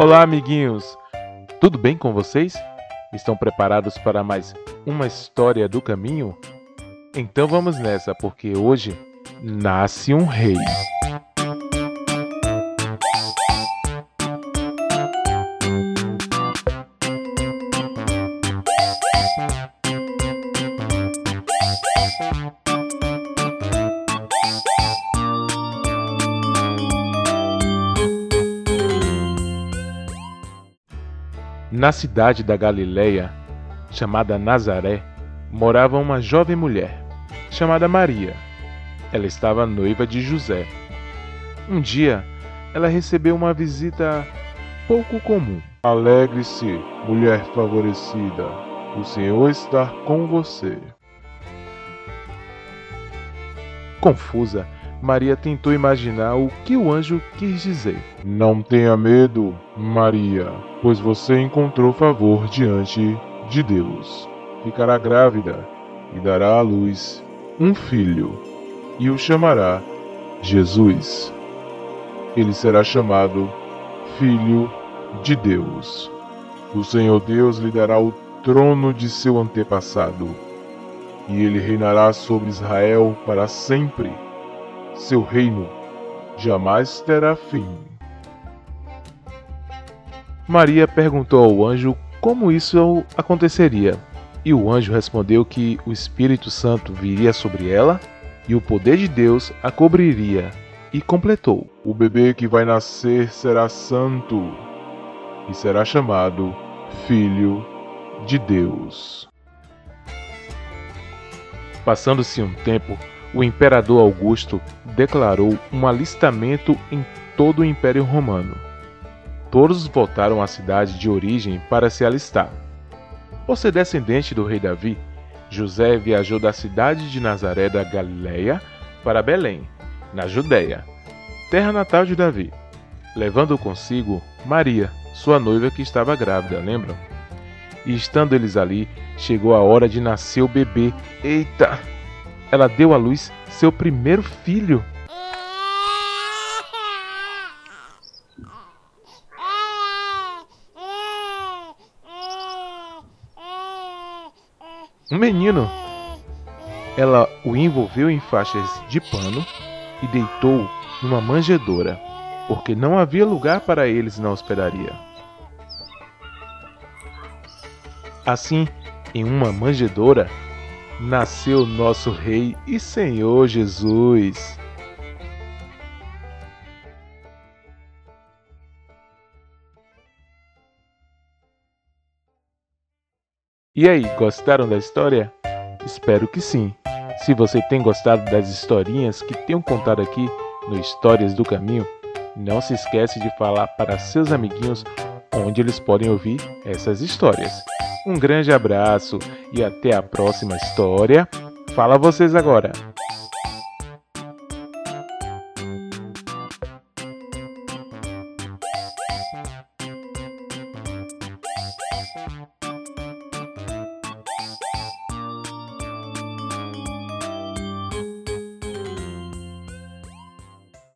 Olá, amiguinhos! Tudo bem com vocês? Estão preparados para mais uma história do caminho? Então vamos nessa, porque hoje nasce um rei. Na cidade da Galileia, chamada Nazaré, morava uma jovem mulher, chamada Maria. Ela estava noiva de José. Um dia, ela recebeu uma visita pouco comum. Alegre-se, mulher favorecida, o Senhor está com você. Confusa, Maria tentou imaginar o que o anjo quis dizer. Não tenha medo, Maria, pois você encontrou favor diante de Deus. Ficará grávida e dará à luz um filho, e o chamará Jesus. Ele será chamado Filho de Deus. O Senhor Deus lhe dará o trono de seu antepassado, e ele reinará sobre Israel para sempre seu reino jamais terá fim. Maria perguntou ao anjo como isso aconteceria, e o anjo respondeu que o Espírito Santo viria sobre ela e o poder de Deus a cobriria, e completou: O bebê que vai nascer será santo e será chamado Filho de Deus. Passando-se um tempo, o imperador Augusto declarou um alistamento em todo o Império Romano. Todos voltaram à cidade de origem para se alistar. Por ser descendente do rei Davi, José viajou da cidade de Nazaré da Galiléia para Belém, na Judéia, terra natal de Davi, levando consigo Maria, sua noiva que estava grávida, lembram? E estando eles ali, chegou a hora de nascer o bebê. Eita! Ela deu à luz seu primeiro filho. Um menino. Ela o envolveu em faixas de pano e deitou numa manjedoura, porque não havia lugar para eles na hospedaria. Assim, em uma manjedoura, nasceu nosso Rei e Senhor Jesus. E aí, gostaram da história? Espero que sim. Se você tem gostado das historinhas que tenho contado aqui no Histórias do Caminho, não se esquece de falar para seus amiguinhos onde eles podem ouvir essas histórias. Um grande abraço e até a próxima história. Fala vocês agora.